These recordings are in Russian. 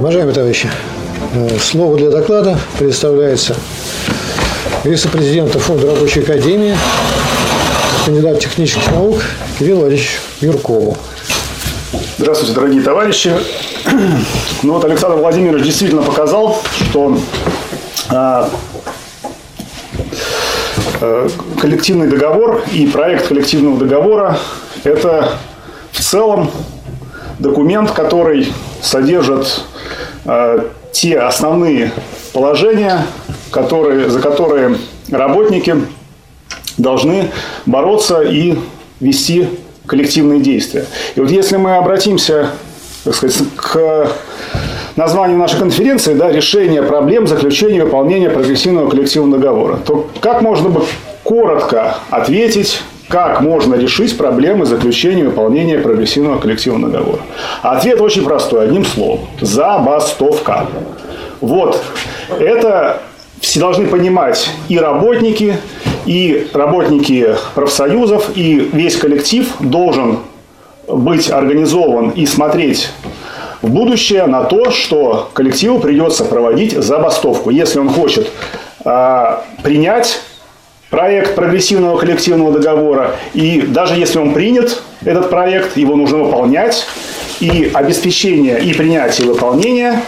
Уважаемые товарищи, э, слово для доклада предоставляется вице-президента Фонда рабочей академии, кандидат технических наук Кирилл Владимирович Юркову. Здравствуйте, дорогие товарищи. Ну вот Александр Владимирович действительно показал, что а, а, коллективный договор и проект коллективного договора – это в целом документ, который содержит э, те основные положения, которые, за которые работники должны бороться и вести коллективные действия. И вот если мы обратимся так сказать, к названию нашей конференции, да, решение проблем заключения и выполнения прогрессивного коллективного договора, то как можно бы коротко ответить как можно решить проблемы заключения и выполнения прогрессивного коллективного договора? Ответ очень простой, одним словом. Забастовка. Вот. Это все должны понимать и работники, и работники профсоюзов, и весь коллектив должен быть организован и смотреть в будущее на то, что коллективу придется проводить забастовку, если он хочет э, принять проект прогрессивного коллективного договора. И даже если он принят, этот проект, его нужно выполнять. И обеспечение и принятие и выполнение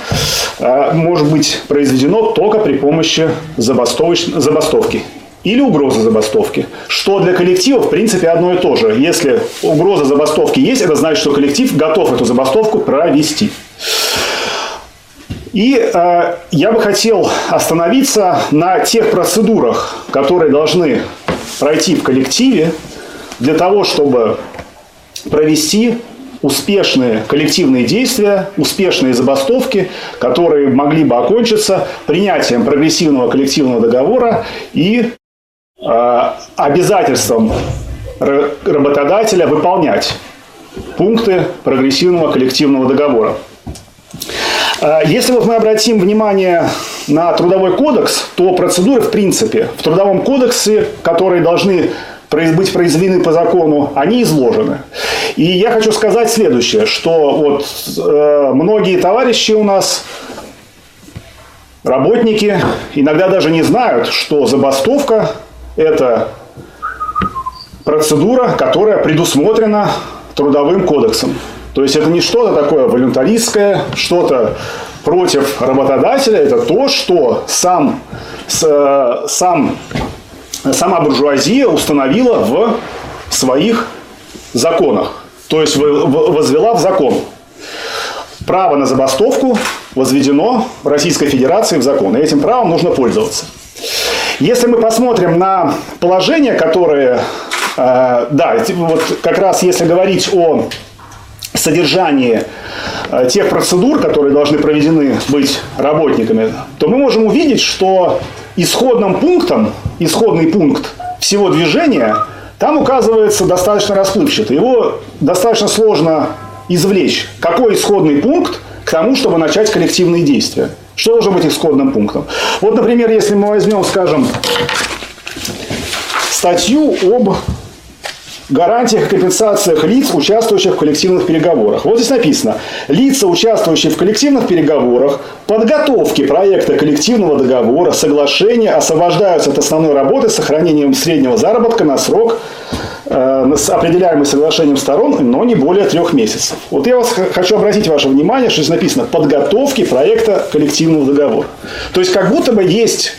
э, может быть произведено только при помощи забастовки или угрозы забастовки. Что для коллектива, в принципе, одно и то же. Если угроза забастовки есть, это значит, что коллектив готов эту забастовку провести. И э, я бы хотел остановиться на тех процедурах, которые должны пройти в коллективе для того, чтобы провести успешные коллективные действия, успешные забастовки, которые могли бы окончиться принятием прогрессивного коллективного договора и э, обязательством работодателя выполнять пункты прогрессивного коллективного договора. А, если вот мы обратим внимание на трудовой кодекс, то процедуры, в принципе, в трудовом кодексе, которые должны быть произведены по закону, они изложены. И я хочу сказать следующее, что вот э, многие товарищи у нас, работники, иногда даже не знают, что забастовка – это процедура, которая предусмотрена трудовым кодексом. То есть это не что-то такое волюнтаристское, что-то против работодателя, это то, что сам, с, сам, сама буржуазия установила в своих законах. То есть возвела в закон. Право на забастовку возведено в Российской Федерации в закон. И этим правом нужно пользоваться. Если мы посмотрим на положение, которое, э, да, вот как раз если говорить о содержании э, тех процедур, которые должны проведены быть работниками, то мы можем увидеть, что исходным пунктом, исходный пункт всего движения там указывается достаточно расплывчато. Его достаточно сложно извлечь. Какой исходный пункт к тому, чтобы начать коллективные действия? Что должно быть исходным пунктом? Вот, например, если мы возьмем, скажем, статью об гарантиях и компенсациях лиц, участвующих в коллективных переговорах. Вот здесь написано, лица, участвующие в коллективных переговорах, подготовки проекта коллективного договора, соглашения освобождаются от основной работы с сохранением среднего заработка на срок, э, определяемый соглашением сторон, но не более трех месяцев. Вот я вас хочу обратить ваше внимание, что здесь написано подготовки проекта коллективного договора. То есть как будто бы есть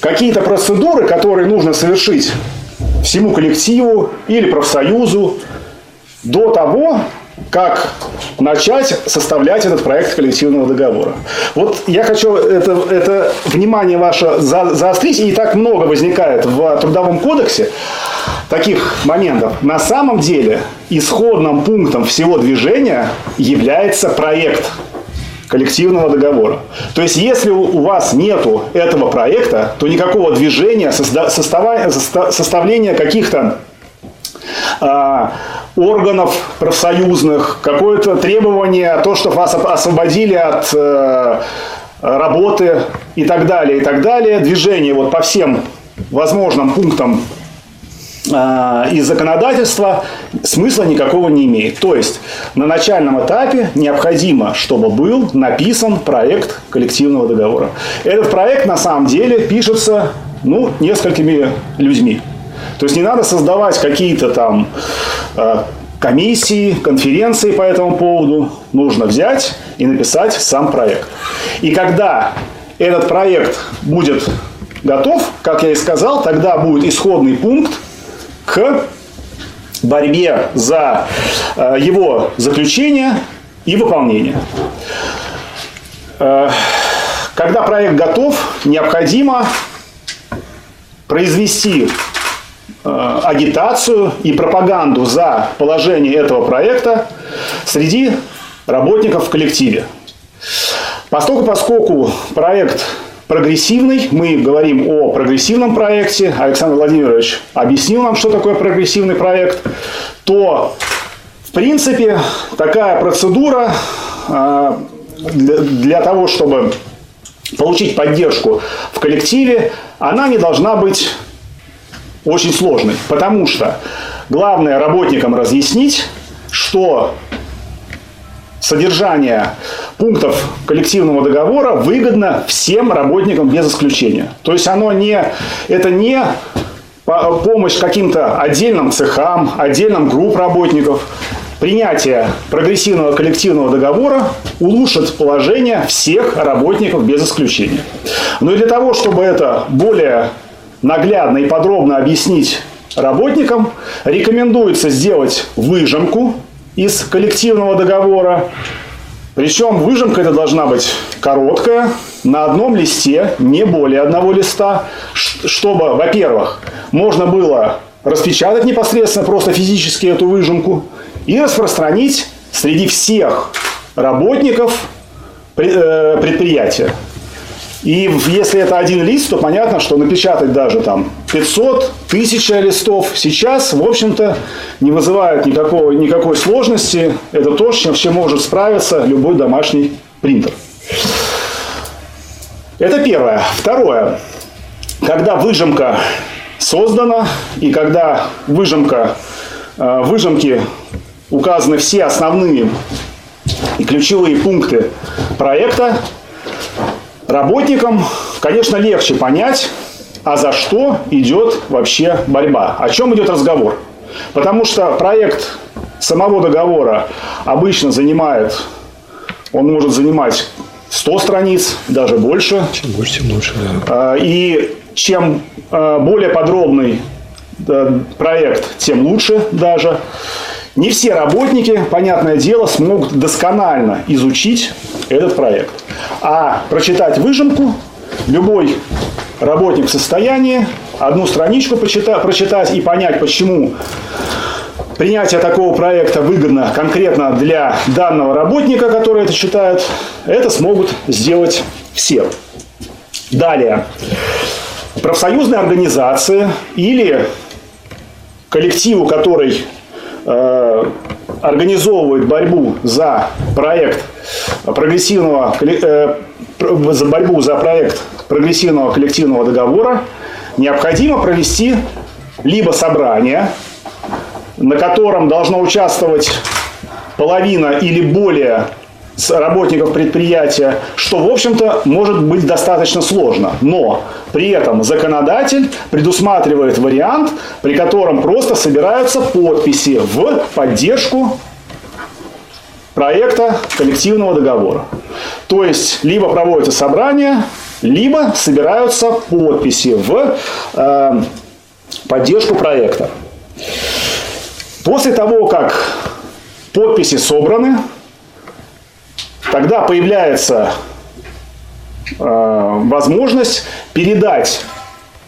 какие-то процедуры, которые нужно совершить всему коллективу или профсоюзу до того, как начать составлять этот проект коллективного договора. Вот я хочу это, это внимание ваше за, заострить, и так много возникает в Трудовом кодексе таких моментов. На самом деле исходным пунктом всего движения является проект коллективного договора. То есть, если у вас нету этого проекта, то никакого движения, составления каких-то а, органов профсоюзных, какое-то требование, то, что вас освободили от э, работы и так далее, и так далее, движение вот по всем возможным пунктам э, из законодательства смысла никакого не имеет. То есть на начальном этапе необходимо, чтобы был написан проект коллективного договора. Этот проект на самом деле пишется ну, несколькими людьми. То есть не надо создавать какие-то там э, комиссии, конференции по этому поводу. Нужно взять и написать сам проект. И когда этот проект будет готов, как я и сказал, тогда будет исходный пункт к борьбе за э, его заключение и выполнение. Э, когда проект готов, необходимо произвести э, агитацию и пропаганду за положение этого проекта среди работников в коллективе. Поскольку, поскольку проект прогрессивный, мы говорим о прогрессивном проекте, Александр Владимирович объяснил нам, что такое прогрессивный проект, то, в принципе, такая процедура э, для, для того, чтобы получить поддержку в коллективе, она не должна быть очень сложной. Потому что главное работникам разъяснить, что содержание пунктов коллективного договора выгодно всем работникам без исключения. То есть оно не, это не помощь каким-то отдельным цехам, отдельным групп работников. Принятие прогрессивного коллективного договора улучшит положение всех работников без исключения. Но и для того, чтобы это более наглядно и подробно объяснить работникам, рекомендуется сделать выжимку из коллективного договора. Причем выжимка это должна быть короткая, на одном листе, не более одного листа, чтобы, во-первых, можно было распечатать непосредственно просто физически эту выжимку и распространить среди всех работников э, предприятия. И если это один лист, то понятно, что напечатать даже там 500, 1000 листов сейчас, в общем-то, не вызывает никакого, никакой сложности. Это то, с чем, чем может справиться любой домашний принтер. Это первое. Второе. Когда выжимка создана и когда выжимка, э, выжимки указаны все основные и ключевые пункты проекта, Работникам, конечно, легче понять, а за что идет вообще борьба, о чем идет разговор. Потому что проект самого договора обычно занимает, он может занимать 100 страниц, даже больше. Чем больше, тем лучше, да. А, и чем а, более подробный проект, тем лучше даже. Не все работники, понятное дело, смогут досконально изучить этот проект. А прочитать выжимку любой работник в состоянии одну страничку почитать, прочитать и понять, почему принятие такого проекта выгодно конкретно для данного работника, который это читает, это смогут сделать все. Далее. Профсоюзные организации или коллективу, который организовывает борьбу за проект прогрессивного э, за борьбу за проект прогрессивного коллективного договора, необходимо провести либо собрание, на котором должно участвовать половина или более работников предприятия, что, в общем-то, может быть достаточно сложно. Но при этом законодатель предусматривает вариант, при котором просто собираются подписи в поддержку проекта коллективного договора. То есть, либо проводится собрание, либо собираются подписи в э, поддержку проекта. После того, как подписи собраны, тогда появляется э, возможность передать,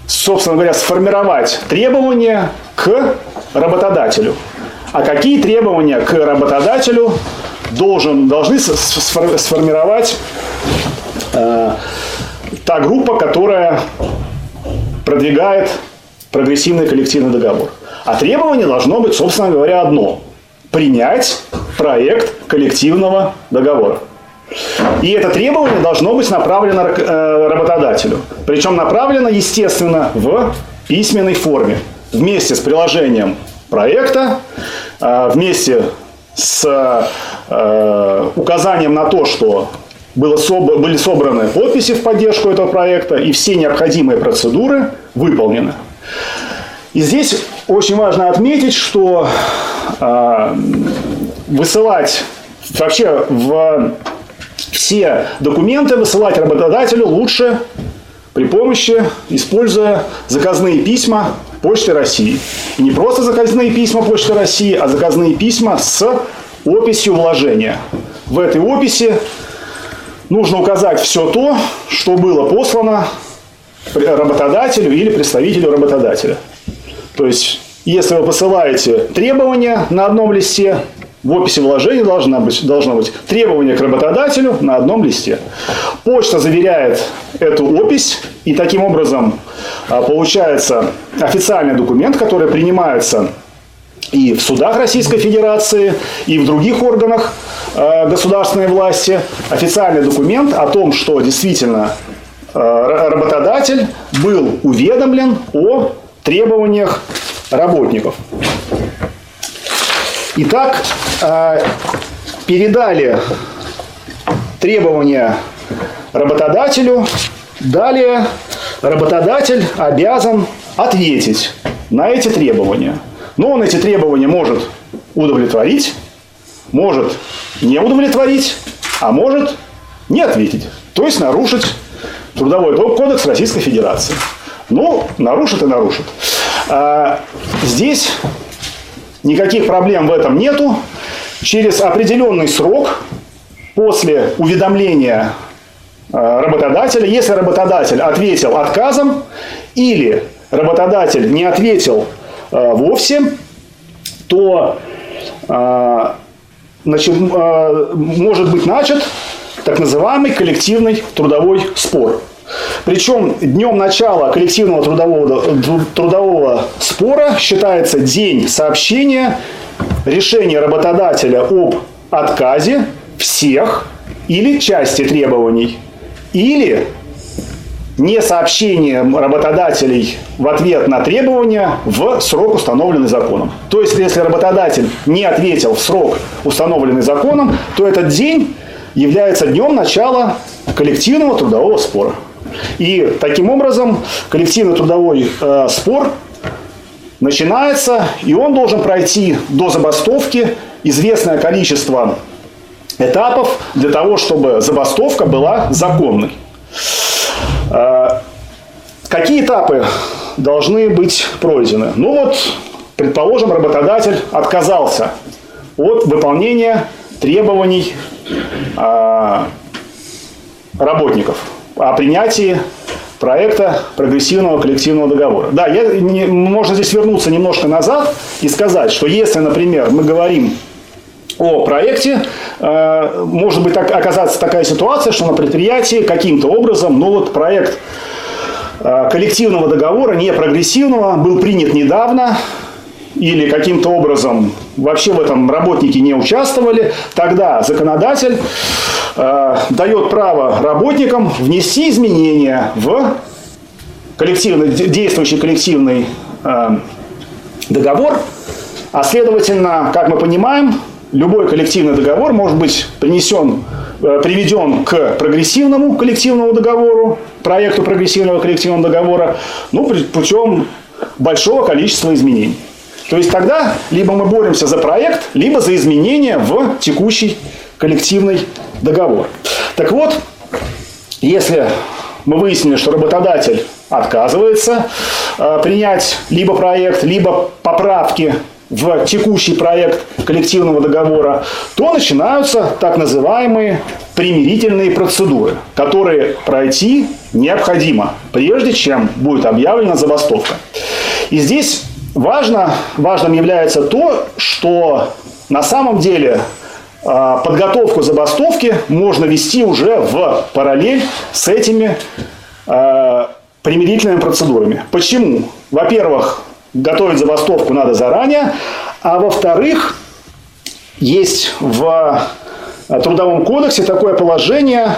собственно говоря, сформировать требования к работодателю. А какие требования к работодателю должен, должны сформировать э, та группа, которая продвигает прогрессивный коллективный договор. А требование должно быть, собственно говоря, одно – принять проект коллективного договора. И это требование должно быть направлено э, работодателю. Причем направлено, естественно, в письменной форме. вместе с приложением проекта, э, вместе с э, указанием на то, что были собраны подписи в поддержку этого проекта, и все необходимые процедуры выполнены. И здесь очень важно отметить, что высылать вообще в все документы высылать работодателю лучше при помощи, используя заказные письма Почты России. И не просто заказные письма Почты России, а заказные письма с описью вложения. В этой описи нужно указать все то, что было послано работодателю или представителю работодателя. То есть, если вы посылаете требования на одном листе, в описи вложений должна быть, должно быть требование к работодателю на одном листе. Почта заверяет эту опись, и таким образом а, получается официальный документ, который принимается и в судах Российской Федерации, и в других органах э, государственной власти официальный документ о том, что действительно э, работодатель был уведомлен о требованиях работников. Итак, передали требования работодателю, далее работодатель обязан ответить на эти требования – но он эти требования может удовлетворить, может не удовлетворить, а может не ответить. То есть нарушить Трудовой кодекс Российской Федерации. Ну, нарушит и нарушит. А, здесь никаких проблем в этом нету. Через определенный срок после уведомления а, работодателя, если работодатель ответил отказом или работодатель не ответил Э, вовсе, то э, значит, э, может быть начат так называемый коллективный трудовой спор. Причем днем начала коллективного трудового, трудового спора считается день сообщения решения работодателя об отказе всех или части требований, или не сообщение работодателей в ответ на требования в срок, установленный законом. То есть, если работодатель не ответил в срок, установленный законом, то этот день является днем начала коллективного трудового спора. И таким образом коллективный трудовой э, спор начинается, и он должен пройти до забастовки известное количество этапов для того, чтобы забастовка была законной. А, какие этапы должны быть пройдены? Ну вот, предположим, работодатель отказался от выполнения требований а, работников о принятии проекта прогрессивного коллективного договора. Да, я, не, можно здесь вернуться немножко назад и сказать, что если, например, мы говорим о проекте, э, может быть так, оказаться такая ситуация, что на предприятии каким-то образом, ну вот проект э, коллективного договора, не прогрессивного, был принят недавно, или каким-то образом вообще в этом работники не участвовали, тогда законодатель э, дает право работникам внести изменения в коллективный, действующий коллективный э, договор, а следовательно, как мы понимаем, любой коллективный договор может быть принесен, э, приведен к прогрессивному коллективному договору, проекту прогрессивного коллективного договора, ну, путем большого количества изменений. То есть тогда либо мы боремся за проект, либо за изменения в текущий коллективный договор. Так вот, если мы выяснили, что работодатель отказывается э, принять либо проект, либо поправки в текущий проект коллективного договора, то начинаются так называемые примирительные процедуры, которые пройти необходимо, прежде чем будет объявлена забастовка. И здесь важно, важным является то, что на самом деле подготовку забастовки можно вести уже в параллель с этими э, примирительными процедурами. Почему? Во-первых, готовить забастовку надо заранее, а во-вторых, есть в э, Трудовом кодексе такое положение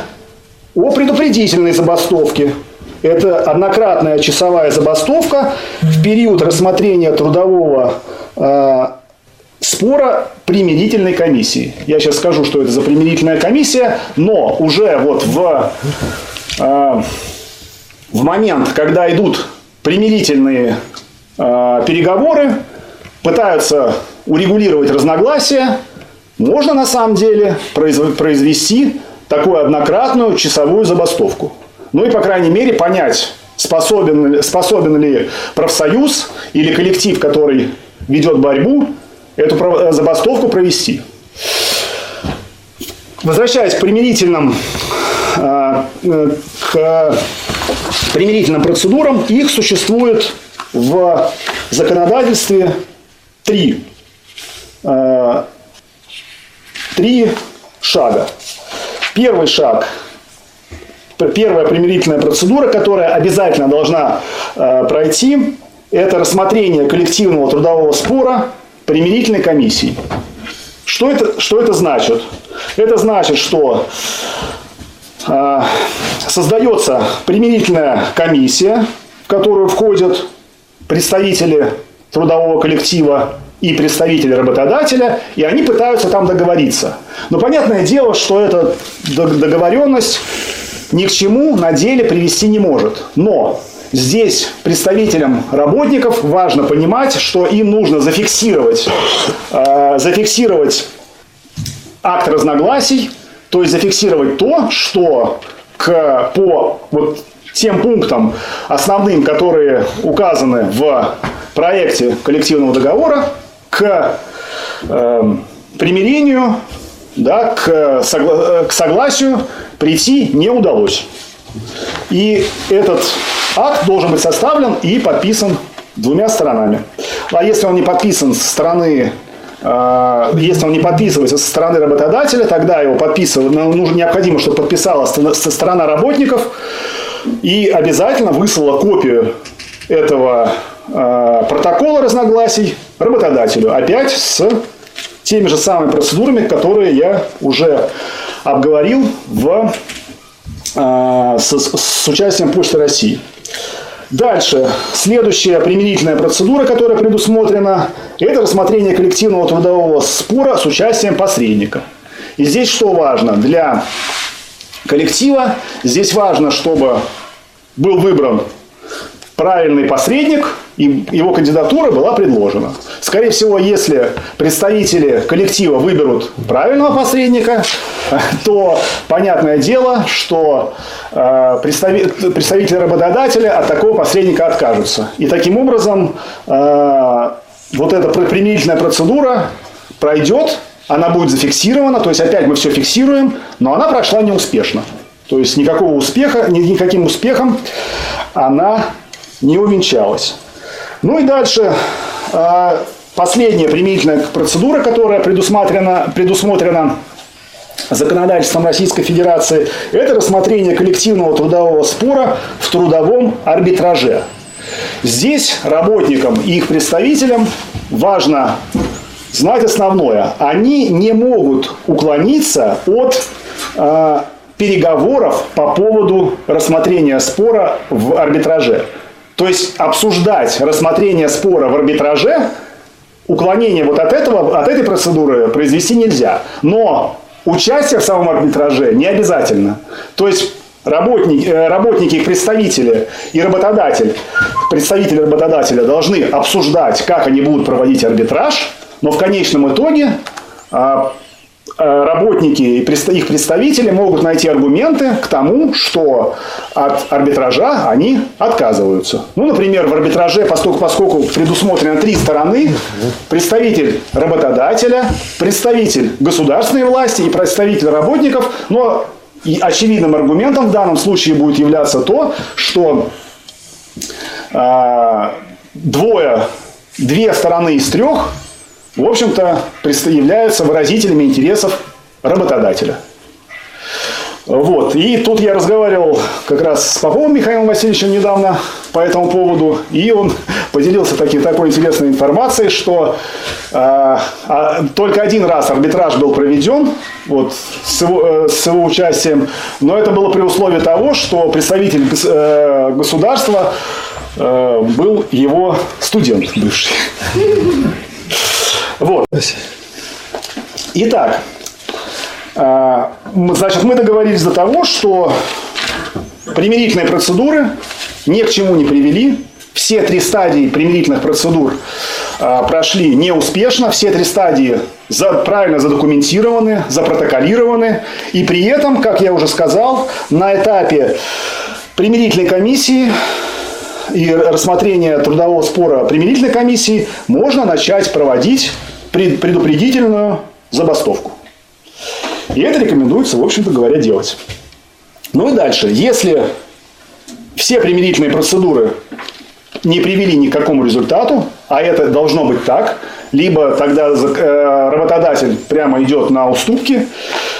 о предупредительной забастовке. Это однократная часовая забастовка в период рассмотрения трудового спора примирительной комиссии. Я сейчас скажу, что это за примирительная комиссия, но уже вот в, э, в момент, когда идут примирительные э, переговоры, пытаются урегулировать разногласия, можно на самом деле произвести такую однократную часовую забастовку. Ну и, по крайней мере, понять, способен, способен ли профсоюз или коллектив, который ведет борьбу, эту э, забастовку провести. Возвращаясь к примирительным, э, э, к примирительным процедурам, их существует в законодательстве три, три шага. Первый шаг первая примирительная процедура, которая обязательно должна пройти, это рассмотрение коллективного трудового спора примирительной комиссии. Что это, что это значит? Это значит, что э, создается примирительная комиссия, в которую входят представители трудового коллектива и представители работодателя, и они пытаются там договориться. Но понятное дело, что эта договоренность ни к чему на деле привести не может. Но Здесь представителям работников важно понимать, что им нужно зафиксировать, э, зафиксировать акт разногласий, то есть зафиксировать то, что к, по вот тем пунктам основным, которые указаны в проекте коллективного договора, к э, примирению, да, к, согла- к согласию прийти не удалось. И этот акт должен быть составлен и подписан двумя сторонами. А если он не подписан со стороны э, если он не подписывается со стороны работодателя, тогда его подписывать, ну, нужно, необходимо, чтобы подписала со стороны работников и обязательно выслала копию этого э, протокола разногласий работодателю. Опять с теми же самыми процедурами, которые я уже обговорил в, с, с участием Почты России. Дальше. Следующая примирительная процедура, которая предусмотрена, это рассмотрение коллективного трудового спора с участием посредника. И здесь что важно? Для коллектива здесь важно, чтобы был выбран правильный посредник, и его кандидатура была предложена. Скорее всего, если представители коллектива выберут правильного посредника, то понятное дело, что э, представители работодателя от такого посредника откажутся. И таким образом э, вот эта примирительная процедура пройдет, она будет зафиксирована, то есть опять мы все фиксируем, но она прошла неуспешно. То есть никакого успеха, никаким успехом она не увенчалась. Ну и дальше э, последняя примирительная процедура, которая предусмотрена, предусмотрена законодательством Российской Федерации, это рассмотрение коллективного трудового спора в трудовом арбитраже. Здесь работникам и их представителям важно знать основное. Они не могут уклониться от э, переговоров по поводу рассмотрения спора в арбитраже. То есть обсуждать рассмотрение спора в арбитраже, уклонение вот от, этого, от этой процедуры произвести нельзя. Но участие в самом арбитраже не обязательно. То есть работники, э, работники, их представители и работодатель, представители работодателя должны обсуждать, как они будут проводить арбитраж, но в конечном итоге а, работники и их представители могут найти аргументы к тому, что от арбитража они отказываются. Ну, например, в арбитраже, поскольку, поскольку предусмотрено три стороны, представитель работодателя, представитель государственной власти и представитель работников, но и очевидным аргументом в данном случае будет являться то, что э, двое, две стороны из трех в общем-то, являются выразителями интересов работодателя. Вот. И тут я разговаривал как раз с Поповым Михаилом Васильевичем недавно по этому поводу, и он поделился таки, такой интересной информацией, что э, а, только один раз арбитраж был проведен вот, с, его, э, с его участием, но это было при условии того, что представитель э, государства э, был его студент бывший. Вот. Итак, э, значит, мы договорились до того, что примирительные процедуры ни к чему не привели. Все три стадии примирительных процедур э, прошли неуспешно. Все три стадии правильно задокументированы, запротоколированы. И при этом, как я уже сказал, на этапе примирительной комиссии и рассмотрения трудового спора примирительной комиссии можно начать проводить предупредительную забастовку. И это рекомендуется, в общем-то говоря, делать. Ну и дальше. Если все примирительные процедуры не привели ни к какому результату, а это должно быть так, либо тогда э, работодатель прямо идет на уступки,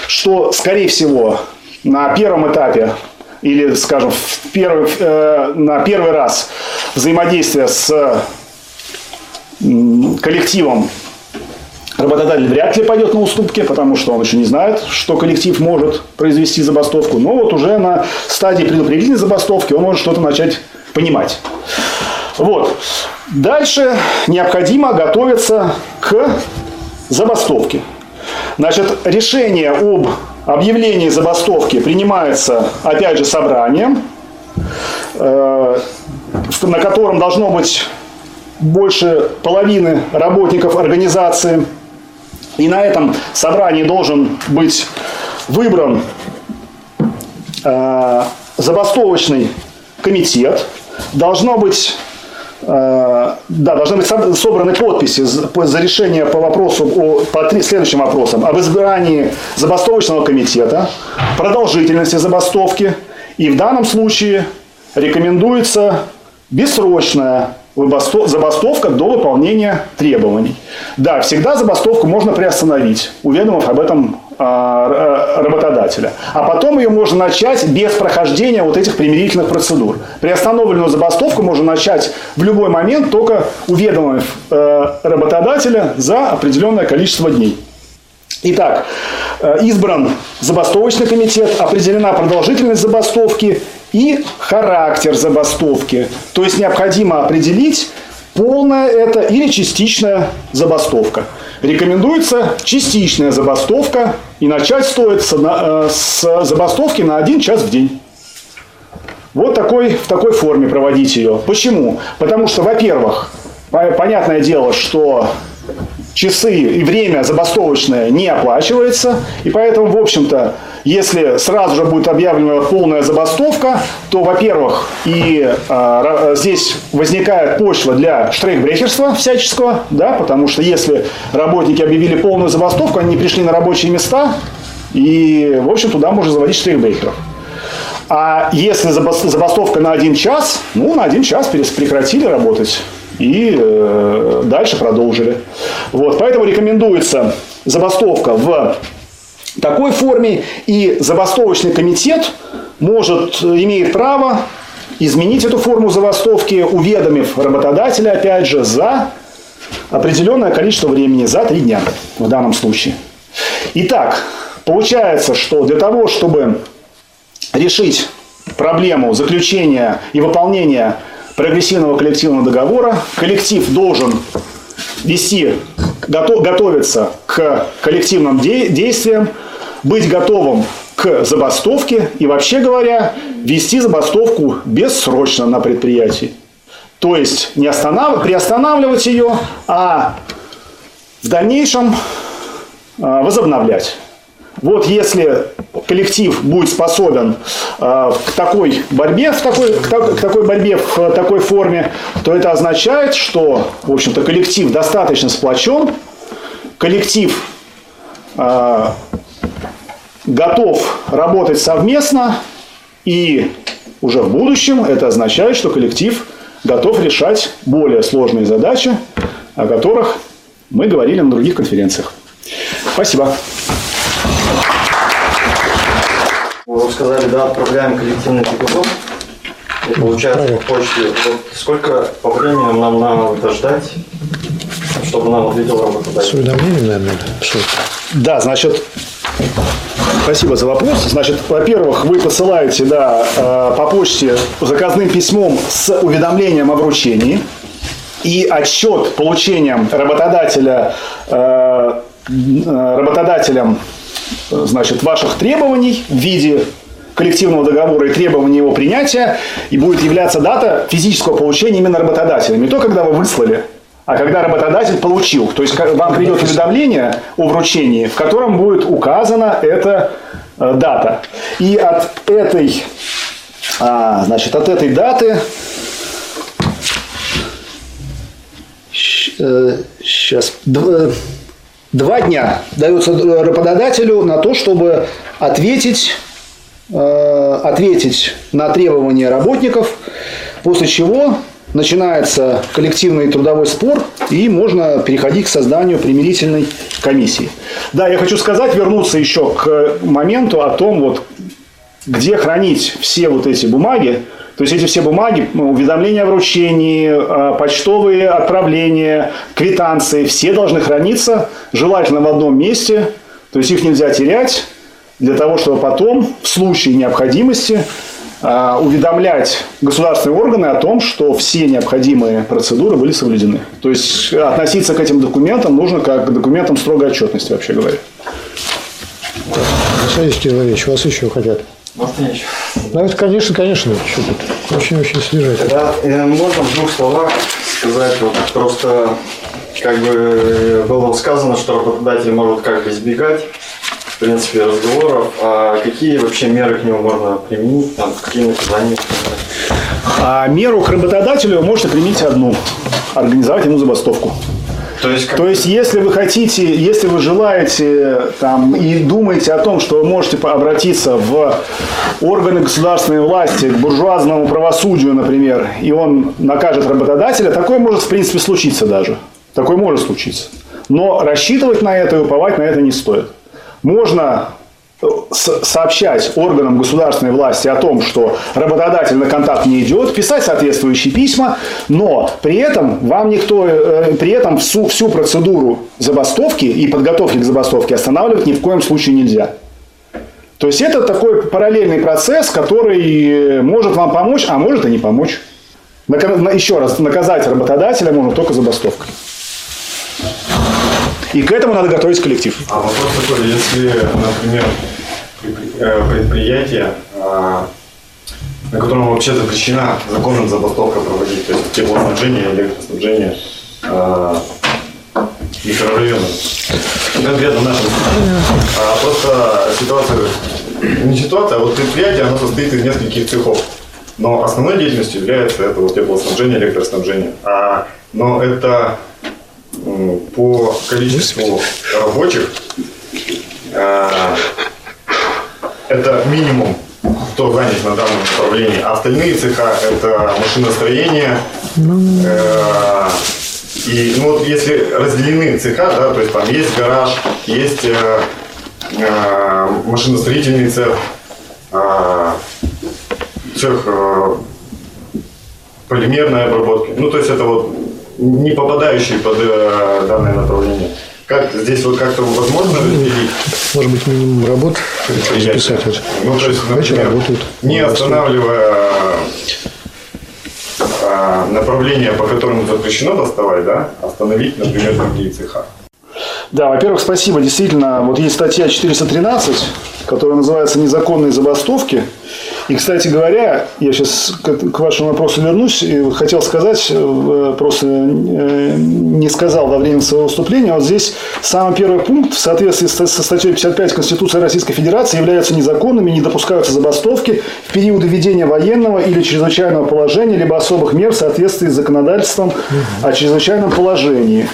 что, скорее всего, на первом этапе или, скажем, в первый, э, на первый раз взаимодействие с коллективом Работодатель вряд ли пойдет на уступки, потому что он еще не знает, что коллектив может произвести забастовку. Но вот уже на стадии предупредительной забастовки он может что-то начать понимать. Вот. Дальше необходимо готовиться к забастовке. Значит, решение об объявлении забастовки принимается, опять же, собранием, э, на котором должно быть больше половины работников организации – и на этом собрании должен быть выбран э, забастовочный комитет. Должно быть э, да, должны быть собраны подписи за решение по вопросу о, по три, следующим вопросам. Об избрании забастовочного комитета, продолжительности забастовки. И в данном случае рекомендуется бессрочная забастовка до выполнения требований. Да, всегда забастовку можно приостановить, уведомив об этом а, работодателя. А потом ее можно начать без прохождения вот этих примирительных процедур. Приостановленную забастовку можно начать в любой момент, только уведомив э, работодателя за определенное количество дней. Итак, э, избран забастовочный комитет, определена продолжительность забастовки и характер забастовки. То есть необходимо определить, полная это или частичная забастовка. Рекомендуется частичная забастовка, и начать стоит с, э, с забастовки на один час в день. Вот такой, в такой форме проводить ее. Почему? Потому что, во-первых, понятное дело, что часы и время забастовочное не оплачивается, и поэтому, в общем-то, если сразу же будет объявлена полная забастовка, то, во-первых, и э, здесь возникает почва для штрейхбрехерства всяческого, да, потому что если работники объявили полную забастовку, они не пришли на рабочие места, и, в общем, туда можно заводить штрейхбрехеров. А если забастовка на один час, ну, на один час прекратили работать и э, дальше продолжили. Вот, поэтому рекомендуется забастовка в такой форме, и забастовочный комитет может, имеет право изменить эту форму забастовки, уведомив работодателя, опять же, за определенное количество времени, за три дня в данном случае. Итак, получается, что для того, чтобы решить проблему заключения и выполнения прогрессивного коллективного договора, коллектив должен вести, готов, готовиться к коллективным де, действиям, быть готовым к забастовке и, вообще говоря, вести забастовку бессрочно на предприятии. То есть не останов... приостанавливать ее, а в дальнейшем а, возобновлять. Вот если коллектив будет способен э, к такой борьбе, в такой, к, так, к такой борьбе в такой форме, то это означает, что, в общем-то, коллектив достаточно сплочен, коллектив э, готов работать совместно, и уже в будущем это означает, что коллектив готов решать более сложные задачи, о которых мы говорили на других конференциях. Спасибо. Вы сказали, да, отправляем коллективный договор. И получается, по почте, вот сколько по времени нам надо ждать, чтобы нам ответил работодатель? С уведомлением, наверное, что Да, значит, Спасибо за вопрос. Значит, во-первых, вы посылаете да, э, по почте заказным письмом с уведомлением о вручении и отчет получением работодателя, э, э, работодателям значит, ваших требований в виде коллективного договора и требования его принятия, и будет являться дата физического получения именно работодателем. Не то, когда вы выслали, а когда работодатель получил. То есть вам придет уведомление о вручении, в котором будет указана эта э, дата. И от этой, а, значит, от этой даты сейчас э, два дня дается работодателю на то, чтобы ответить, э, ответить на требования работников, после чего начинается коллективный трудовой спор, и можно переходить к созданию примирительной комиссии. Да, я хочу сказать, вернуться еще к моменту о том, вот, где хранить все вот эти бумаги. То есть эти все бумаги, ну, уведомления о вручении, а, почтовые отправления, квитанции, все должны храниться желательно в одном месте. То есть их нельзя терять для того, чтобы потом в случае необходимости а, уведомлять государственные органы о том, что все необходимые процедуры были соблюдены. То есть относиться к этим документам нужно как к документам строгой отчетности, вообще говоря. Александр Кириллович, вас еще хотят? Может, я еще? Ну, это, конечно, конечно, что тут очень-очень свежее. Да, э, можно в двух словах сказать, вот просто как бы было сказано, что работодатель может как бы избегать в принципе, разговоров. А какие вообще меры к нему можно применить? Там, какие наказания? А меру к работодателю можете применить одну. Организовать ему забастовку. То есть, как... То есть, если вы хотите, если вы желаете там, и думаете о том, что вы можете обратиться в органы государственной власти, к буржуазному правосудию, например, и он накажет работодателя, такое может, в принципе, случиться даже. Такое может случиться. Но рассчитывать на это и уповать на это не стоит можно э, сообщать органам государственной власти о том, что работодатель на контакт не идет, писать соответствующие письма, но при этом вам никто, э, при этом всю, всю процедуру забастовки и подготовки к забастовке останавливать ни в коем случае нельзя. То есть это такой параллельный процесс, который может вам помочь, а может и не помочь. Еще раз, наказать работодателя можно только забастовкой. И к этому надо готовить коллектив. А вопрос такой, если, например, э, предприятие, а, на котором вообще запрещена законом забастовка проводить, то есть теплоснабжение, электроснабжение а, микрорайона. Конкретно в нашем а Просто ситуация, не ситуация, а вот предприятие, оно состоит из нескольких цехов. Но основной деятельностью является это вот теплоснабжение, электроснабжение. А, но это по количеству рабочих а, это минимум, кто занят на данном направлении. А остальные цеха – это машиностроение. Э, и ну, вот если разделены цеха, да, то есть там есть гараж, есть э, э, машиностроительный цех, э, цех э, полимерной обработки. Ну, то есть это вот не попадающие под э, данное направление. Как здесь вот как-то возможно разделить? Может быть, минимум работ расписать. Вот. Ну, то есть, например, работают. Не останавливая а, направление, по которому запрещено доставать, да, остановить, например, другие цеха. Да, во-первых, спасибо. Действительно, вот есть статья 413, которая называется «Незаконные забастовки». И, кстати говоря, я сейчас к вашему вопросу вернусь. И хотел сказать, э, просто э, не сказал во время своего выступления. Вот здесь самый первый пункт в соответствии со статьей 55 Конституции Российской Федерации являются незаконными, не допускаются забастовки в периоды введения военного или чрезвычайного положения, либо особых мер в соответствии с законодательством о чрезвычайном положении.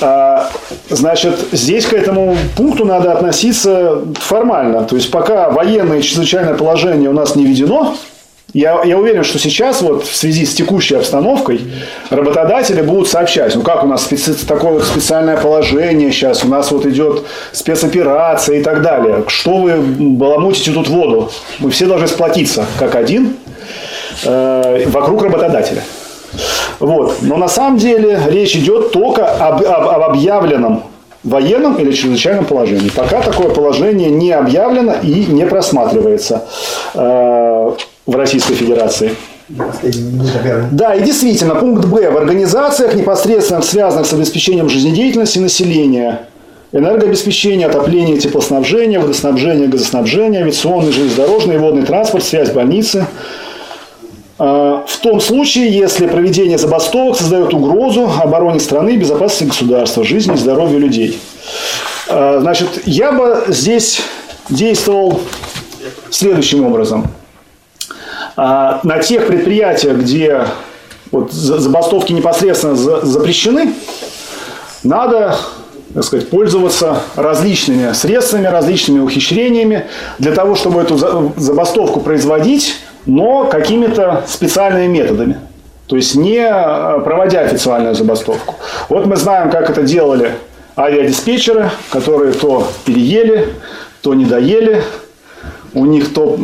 А, значит, здесь к этому пункту надо относиться формально. То есть, пока военное чрезвычайное положение у нас не введено, я, я уверен, что сейчас вот в связи с текущей обстановкой работодатели будут сообщать, ну как у нас специ, такое вот специальное положение сейчас, у нас вот идет спецоперация и так далее. Что вы баламутите тут воду? Мы все должны сплотиться как один. э, вокруг работодателя. Вот. Но на самом деле речь идет только об, об, об объявленном военном или чрезвычайном положении. Пока такое положение не объявлено и не просматривается э, в Российской Федерации. Да, и действительно, пункт Б. В организациях, непосредственно связанных с обеспечением жизнедеятельности населения, энергообеспечение, отопление, теплоснабжение, водоснабжение, газоснабжение, авиационный, железнодорожный водный транспорт, связь больницы. А, в том случае, если проведение забастовок создает угрозу обороне страны, безопасности государства, жизни и здоровью людей. А, значит, я бы здесь действовал следующим образом. А, на тех предприятиях, где вот забастовки непосредственно запрещены, надо так сказать, пользоваться различными средствами, различными ухищрениями для того, чтобы эту забастовку производить, но какими-то специальными методами. То есть не э, проводя официальную забастовку. Вот мы знаем, как это делали авиадиспетчеры, которые то переели, то не доели, у них то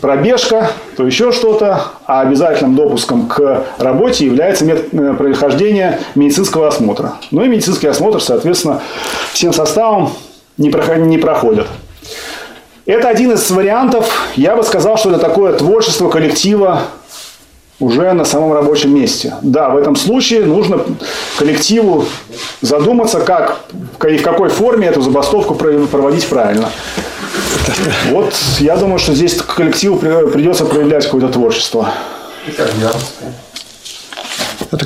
пробежка, то еще что-то, а обязательным допуском к работе является э, прохождения медицинского осмотра. Ну и медицинский осмотр, соответственно, всем составом не проходят. Это один из вариантов, я бы сказал, что это такое творчество коллектива уже на самом рабочем месте. Да, в этом случае нужно коллективу задуматься, как и в какой форме эту забастовку проводить правильно. Вот я думаю, что здесь коллективу придется проявлять какое-то творчество. Это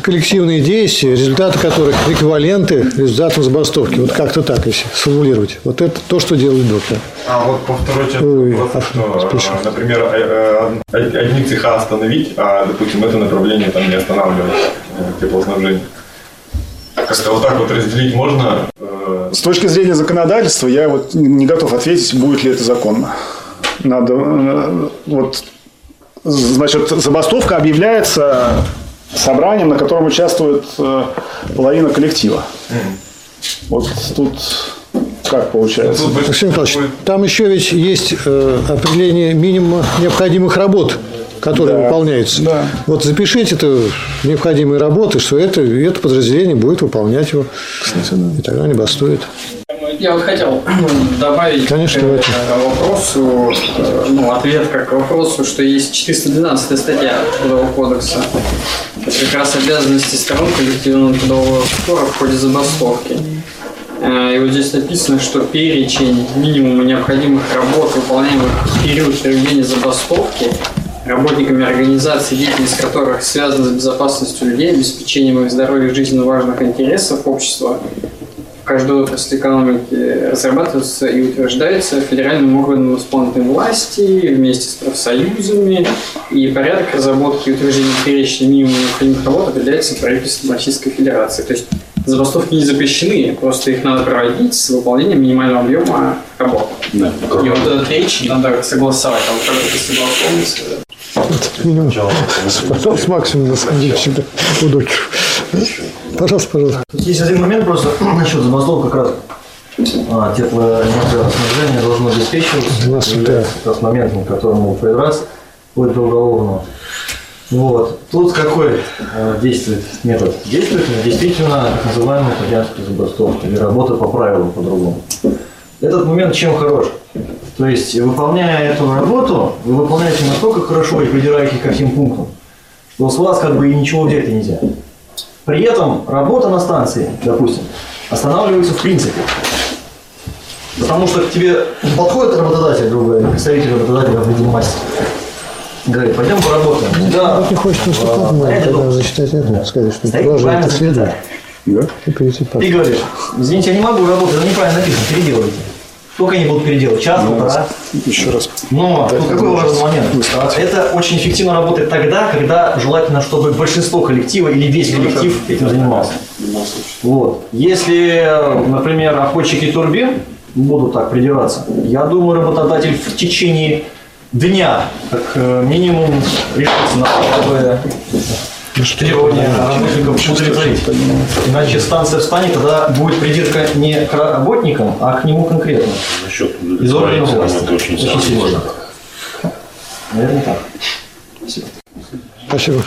коллективные действия, результаты которых эквиваленты результатам забастовки. Вот как-то так, если сформулировать. Вот это то, что делает доктор. А вот по второй части вопроса, что, спешим. например, э, э, одни цеха остановить, а, допустим, это направление там не останавливать э, теплоснабжение. Как-то вот так вот разделить можно? С точки зрения законодательства я вот не готов ответить, будет ли это законно. Надо э, вот значит забастовка объявляется собранием, на котором участвует э, половина коллектива. Вот тут как получается? Максим Михайлович, там еще ведь есть э, определение минимума необходимых работ которые да, выполняются. Да. Вот запишите это необходимые работы, что это, это подразделение будет выполнять его. Кстати, да. И тогда не бастует. Я вот хотел добавить Конечно, к э, вопросу, э, ну, ответ как к вопросу, что есть 412 статья Трудового кодекса. Как раз обязанности сторон коллективного трудового спора в ходе забастовки. Э, и вот здесь написано, что перечень минимума необходимых работ, выполняемых в период проведения забастовки, работниками организаций, деятельность которых связана с безопасностью людей, обеспечением их здоровья и жизненно важных интересов общества, каждой отрасли экономики разрабатывается и утверждается федеральным органом исполнительной власти вместе с профсоюзами, и порядок разработки и утверждения перечня минимум необходимых работ определяется правительством Российской Федерации. То есть забастовки не запрещены, просто их надо проводить с выполнением минимального объема работы. Да, и вот этот перечень надо согласовать, а вот как это согласовывается, Минимум. С максимум на самом деле всегда удачу. Пожалуйста, пожалуйста. Есть один момент просто насчет забастов как раз а, теплоэнергоснабжение должно обеспечиваться. У нас, да. Как раз моментом, к которому раз будет уголовного. Вот. Тут какой э, действует метод? Действует действительно так называемая итальянская забастовка или работа по правилам по-другому. Этот момент чем хорош? То есть, выполняя эту работу, вы выполняете настолько хорошо и придираете ко всем пунктам, что с вас как бы и ничего взять нельзя. При этом работа на станции, допустим, останавливается в принципе. Потому что к тебе подходит работодатель, другой, представитель работодателя в мастер. Говорит, пойдем поработаем. Да. Хочет наступать, мы тогда зачитать это, сказать, что. Да. И, и говоришь, извините, я не могу работать, это неправильно написано, переделайте. Сколько они будут переделать? Час, ну, полтора? Еще раз. Но ну, какой важный момент? Это очень эффективно работает тогда, когда желательно, чтобы большинство коллектива или весь коллектив этим занимался. Вот. Если, например, охотчики турбин будут так придираться, я думаю, работодатель в течение дня, как э, минимум, решится на такое требования работников удовлетворить. Иначе станция встанет, тогда будет придирка не к работникам, а к нему конкретно. Насчет Из органов власти. Очень, очень серьезно. Наверное, так. Спасибо. Спасибо.